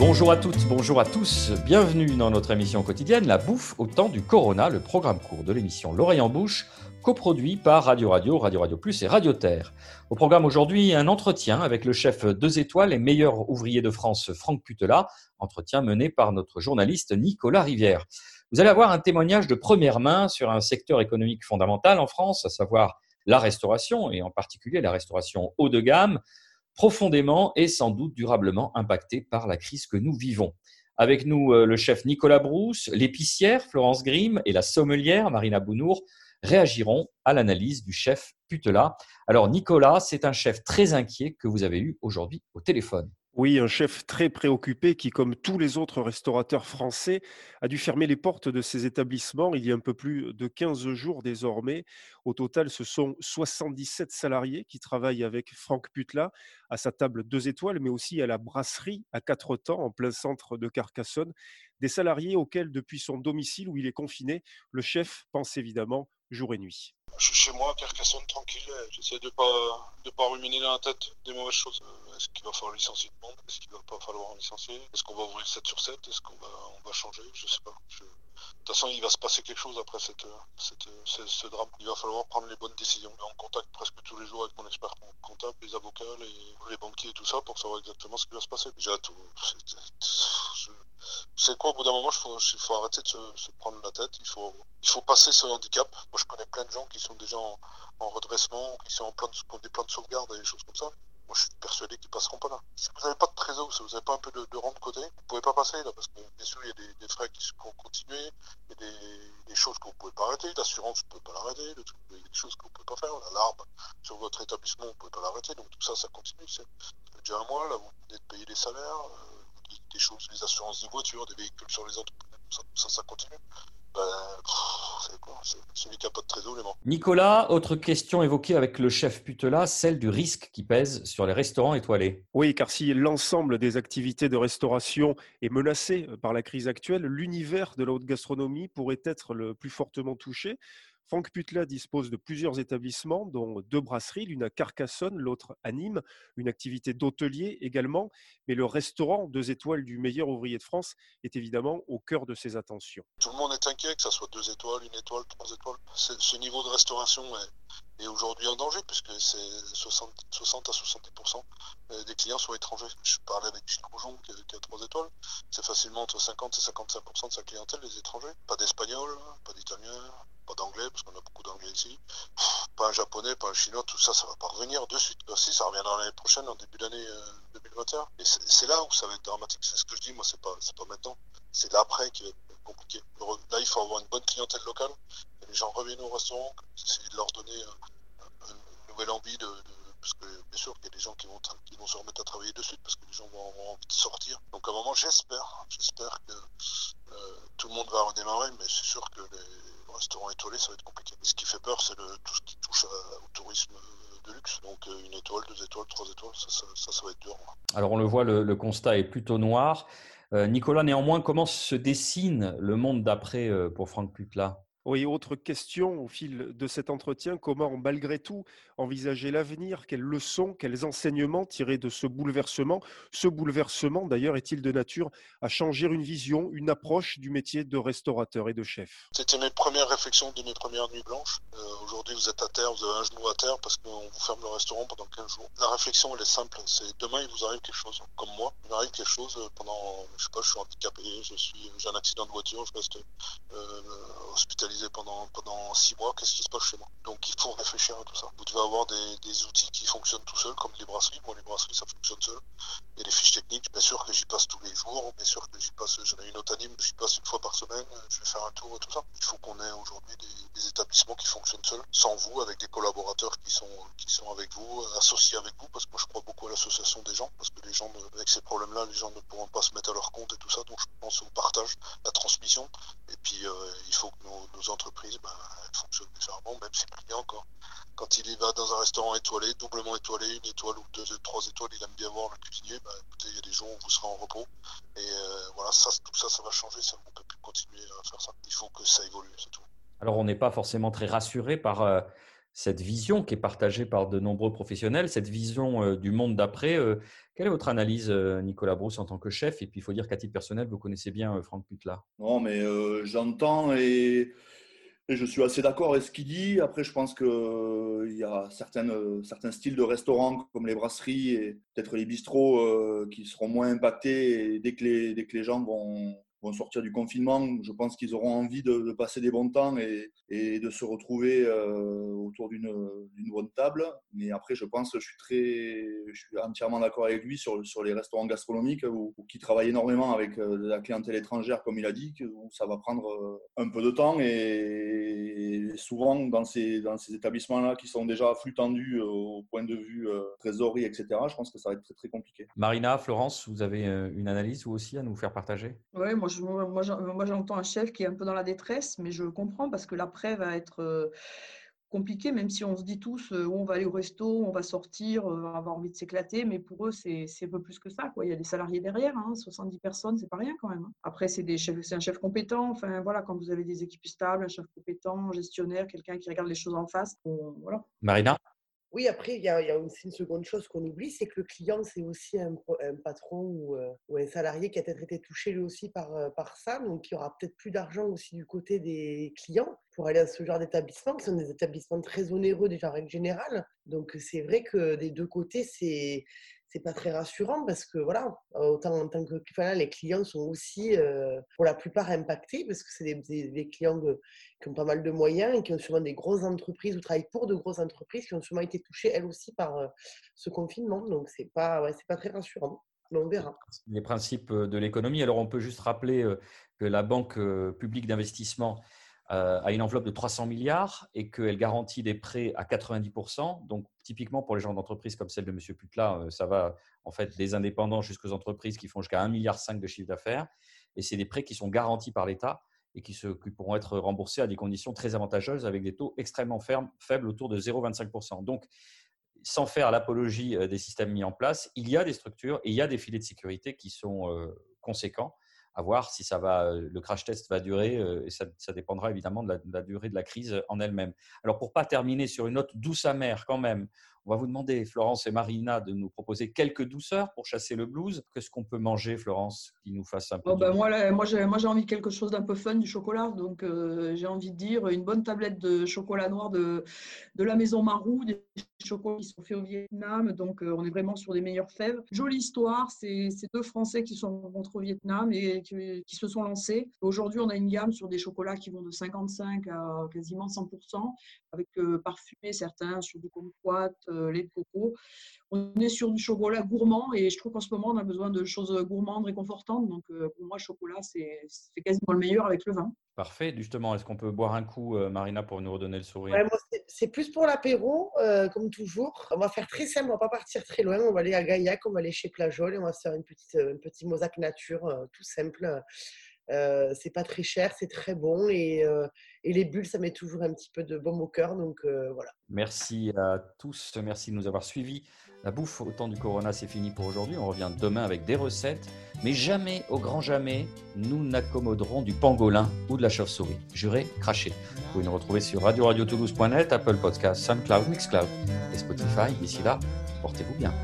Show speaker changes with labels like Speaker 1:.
Speaker 1: Bonjour à toutes, bonjour à tous, bienvenue dans notre émission quotidienne La bouffe au temps du Corona, le programme court de l'émission L'oreille en bouche, coproduit par Radio Radio, Radio Radio Plus et Radio Terre. Au programme aujourd'hui, un entretien avec le chef deux étoiles et meilleur ouvrier de France, Franck Putela, entretien mené par notre journaliste Nicolas Rivière. Vous allez avoir un témoignage de première main sur un secteur économique fondamental en France, à savoir la restauration, et en particulier la restauration haut de gamme, profondément et sans doute durablement impactée par la crise que nous vivons. Avec nous, euh, le chef Nicolas Brousse, l'épicière Florence Grimm et la sommelière Marina Bounour réagiront à l'analyse du chef Putela. Alors Nicolas, c'est un chef très inquiet que vous avez eu aujourd'hui au téléphone.
Speaker 2: Oui, un chef très préoccupé qui, comme tous les autres restaurateurs français, a dû fermer les portes de ses établissements il y a un peu plus de 15 jours désormais. Au total, ce sont 77 salariés qui travaillent avec Franck Putla à sa table deux étoiles, mais aussi à la brasserie à quatre temps en plein centre de Carcassonne. Des salariés auxquels, depuis son domicile où il est confiné, le chef pense évidemment jour et nuit.
Speaker 3: Je suis chez moi, Carcassonne, tranquille. J'essaie de pas de pas ruminer dans la tête des mauvaises choses. Euh, est-ce qu'il va falloir licencier tout le monde? Est-ce qu'il va pas falloir licencier? Est-ce qu'on va ouvrir 7 sur 7 Est-ce qu'on va, on va changer? Je sais pas. De toute façon, il va se passer quelque chose après cette, cette, ce, drame. Il va falloir prendre les bonnes décisions. Je suis en contact presque tous les jours avec mon expert comptable, les avocats, les, les banquiers et tout ça pour savoir exactement ce qui va se passer. Déjà, tout. C'est quoi, au bout d'un moment, il faut, faut, arrêter de se, prendre la tête. Il faut, il faut passer ce handicap. Moi, je connais plein de gens qui sont déjà en, redressement, qui sont en plan de, des plans de sauvegarde et des choses comme ça. Moi, je suis persuadé qu'ils passeront pas là. Si vous n'avez pas de trésor, si vous n'avez pas un peu de, de rang de côté, vous pouvez pas passer là, parce que bien sûr, il y a des, des frais qui vont continuer, il y a des, des choses que vous pouvez pas arrêter, l'assurance, vous pouvez pas l'arrêter, il y a des choses que vous pouvez pas faire, l'alarme sur votre établissement, vous pouvez pas l'arrêter, donc tout ça, ça continue. C'est déjà un mois, là, vous venez de payer les salaires, euh, des choses, les assurances de voitures, des véhicules sur les entreprises, ça, ça, ça continue. Ben, c'est celui qui n'a pas de trésor, les
Speaker 1: Nicolas, autre question évoquée avec le chef Putela, celle du risque qui pèse sur les restaurants étoilés.
Speaker 2: Oui, car si l'ensemble des activités de restauration est menacé par la crise actuelle, l'univers de la haute gastronomie pourrait être le plus fortement touché. Franck Putla dispose de plusieurs établissements, dont deux brasseries, l'une à Carcassonne, l'autre à Nîmes, une activité d'hôtelier également. Mais le restaurant deux étoiles du meilleur ouvrier de France est évidemment au cœur de ses attentions.
Speaker 3: Tout le monde est inquiet que ça soit deux étoiles, une étoile, trois étoiles. Ce niveau de restauration est, aujourd'hui en danger puisque c'est 60, à 70% euh, des clients sont étrangers. Je parlais avec Gilles Roujon qui, a trois étoiles. C'est facilement entre 50 et 55% de sa clientèle des étrangers. Pas d'espagnol, pas d'italien, pas d'anglais, parce qu'on a beaucoup d'anglais ici, pas un japonais, pas un chinois, tout ça, ça va pas revenir de suite. Si, ça reviendra l'année prochaine, en début d'année 2021. Euh, Et c'est là où ça va être dramatique. C'est ce que je dis, moi, c'est pas, pas maintenant. C'est l'après qui va être compliqué. Là, il faut avoir une bonne clientèle locale. Les gens reviennent au restaurant, essayer de leur donner une nouvelle envie de, parce que bien sûr qu'il y a des gens qui vont, qui vont se remettre à travailler de suite parce que les gens vont avoir envie de sortir. Donc à un moment, j'espère, j'espère que euh, tout le monde va redémarrer, mais c'est sûr que les, restaurant étoilé, ça va être compliqué. ce qui fait peur, c'est tout ce qui touche au tourisme de luxe. Donc euh, une étoile, deux étoiles, trois étoiles, ça, ça, va être dur.
Speaker 1: Alors on le voit, le, constat est plutôt noir. Euh, Nicolas, néanmoins, comment se dessine le monde d'après euh, pour Franck Putla?
Speaker 2: Oui, autre question au fil de cet entretien, comment malgré tout envisager l'avenir? Quelles leçons, quels enseignements tirer de ce bouleversement? Ce bouleversement, d'ailleurs, est-il de nature à changer une vision, une approche du métier de restaurateur et de chef?
Speaker 3: C'était mes premières réflexions de mes premières nuits blanches. Euh, aujourd'hui, vous êtes à terre, vous avez un genou à terre parce qu'on vous ferme le restaurant pendant 15 jours. La réflexion, elle est simple. C'est demain, il vous arrive quelque chose. Comme moi, il m'arrive quelque chose pendant, je sais pas, je suis handicapé, je suis, j'ai un accident de voiture, je reste euh, hospitalisé pendant, six mois, qu'est-ce qui se passe chez moi? Donc il faut réfléchir à tout ça. Vous devez avoir des, outils qui fonctionnent tout seuls, comme les brasseries. Moi, les brasseries, ça fonctionne seul. Et les fiches techniques, bien sûr que j'y passe tous les jours, bien sûr que j'y passe, j'en ai une autre anime, j'y passe une fois par semaine, je vais faire un tour et tout ça. Il faut qu'on ait aujourd'hui des, des, établissements qui fonctionnent seuls, sans vous, avec des collaborateurs qui sont, qui sont avec vous, associés avec vous, parce que moi je crois beaucoup à l'association des gens, parce que les gens, avec ces problèmes-là, les gens ne pourront pas se mettre à leur compte et tout ça. Donc je pense au partage, la transmission. Et puis euh, il faut que nos, nos entreprises ben, fonctionnent différemment, même si le client, quand, quand il va dans un restaurant étoilé, doublement étoilé, une étoile ou deux, trois étoiles, il aime bien voir le cuisinier. Ben, écoutez, il y a des jours où vous serez en repos. Et euh, voilà, ça, tout ça, ça va changer. Ça, on ne peut plus continuer à faire ça. Il faut que ça évolue, c'est tout.
Speaker 1: Alors, on n'est pas forcément très rassuré par. Euh, cette vision qui est partagée par de nombreux professionnels, cette vision du monde d'après. quelle est votre analyse, Nicolas Brousse, en tant que chef? Et puis, il faut dire qu'à titre personnel, vous connaissez bien Franck Putla.
Speaker 4: Non, mais j'entends et, je suis assez d'accord avec ce qu'il dit. Après, je pense qu'il y a certaines, certains styles de restaurants, comme les brasseries et peut-être les bistrots, qui seront moins impactés dès que les gens vont vont sortir du confinement, je pense qu'ils auront envie de, passer des bons temps et, et de se retrouver euh, autour d'une bonne table. Mais après, je pense que je suis, très, je suis entièrement d'accord avec lui sur, sur les restaurants gastronomiques où, qui travaillent énormément avec euh, la clientèle étrangère, comme il a dit, où ça va prendre euh, un peu de temps. Et, souvent, dans ces, dans ces établissements-là qui sont déjà à flux tendu au point de vue trésorerie, etc., je pense que ça va être très, très compliqué.
Speaker 1: Marina, Florence, vous avez une analyse vous aussi à nous faire partager?
Speaker 5: Oui, moi moi, j'entends un chef qui est un peu dans la détresse, mais je comprends parce que l'après va être euh, compliqué, même si on se dit tous euh, on va aller au resto, on va sortir, on va avoir envie de s'éclater, mais pour eux, c'est un peu plus que ça. Quoi. Il y a des salariés derrière, 70 hein, personnes, c'est pas rien quand même. Hein. Après, c'est un chef compétent. Enfin, voilà, quand vous avez des équipes stables, un chef compétent, un gestionnaire, quelqu'un qui regarde les choses en face, voilà.
Speaker 1: Marina?
Speaker 6: Oui, après, il y, a, aussi une seconde chose qu'on oublie, c'est que le client, c'est aussi un, patron euh, ou, un salarié qui a peut-être été touché lui aussi par, euh, par ça. Donc, il y aura peut-être plus d'argent aussi du côté des clients pour aller à ce genre d'établissement, qui sont des établissements très onéreux déjà en règle générale. Donc, c'est vrai que des deux côtés, c'est c'est pas très rassurant parce que voilà, autant que les clients sont aussi euh, pour la plupart impactés parce que c'est des, clients qui ont pas mal de moyens et qui ont souvent des grosses entreprises ou travaillent pour de grosses entreprises qui ont souvent été touchées elles aussi par euh, ce confinement. Donc c'est pas c'est pas très rassurant. On verra.
Speaker 1: Les principes de l'économie. Alors on peut juste rappeler euh, que la banque publique d'investissement euh, a une enveloppe de 300 milliards et qu'elle garantit des prêts à 90%. Donc, typiquement pour les gens d'entreprise comme celle de M. Putla, euh, ça va en fait des indépendants jusqu'aux entreprises qui font jusqu'à 1,5 milliard de chiffre d'affaires. Et c'est des prêts qui sont garantis par l'État et qui, pourront être remboursés à des conditions très avantageuses avec des taux extrêmement faibles autour de 0,25%. Donc, sans faire l'apologie euh, des systèmes mis en place, il y a des structures et il y a des filets de sécurité qui sont conséquents à voir si ça va, euh, le crash test va durer euh, et ça, dépendra évidemment de la, durée de la crise en elle-même. Alors pour pas terminer sur une note douce amère quand même, on va vous demander, Florence et Marina, de nous proposer quelques douceurs pour chasser le blues. Qu'est-ce qu'on peut manger, Florence, qui nous fasse un peu
Speaker 5: oh ben Moi, moi j'ai envie de quelque chose d'un peu fun, du chocolat. Donc, euh, j'ai envie de dire une bonne tablette de chocolat noir de, de la maison Marou, des chocolats qui sont faits au Vietnam. Donc, euh, on est vraiment sur des meilleures fèves. Jolie histoire, c'est deux Français qui sont rencontrés au Vietnam et qui, qui se sont lancés. Aujourd'hui, on a une gamme sur des chocolats qui vont de 55 à quasiment 100%, avec euh, parfumés certains sur du kumquat, euh, lait de coco. On est sur du chocolat gourmand et je trouve qu'en ce moment, on a besoin de choses gourmandes, réconfortantes. Donc, euh, pour moi, chocolat, c'est quasiment le meilleur avec le vin.
Speaker 1: Parfait. Justement, est-ce qu'on peut boire un coup, euh, Marina, pour nous redonner le sourire?
Speaker 6: C'est plus pour l'apéro, comme toujours. On va faire très simple, on va pas partir très loin. On va aller à Gaillac, on va aller chez Plajol et on va se faire une petite, un petit mosaque nature, tout simple. Euh, c'est pas très cher, c'est très bon et, euh, et, les bulles, ça met toujours un petit peu de baume au cœur. Donc euh, voilà.
Speaker 1: Merci à tous, merci de nous avoir suivis. La bouffe au temps du Corona, c'est fini pour aujourd'hui. On revient demain avec des recettes, mais jamais, au grand jamais, nous n'accommoderons du pangolin ou de la chauve-souris. Juré, craché. Vous pouvez nous retrouver sur radio-radio-toulouse.net, Apple Podcast, SoundCloud, Mixcloud et Spotify. D'ici là, portez-vous bien.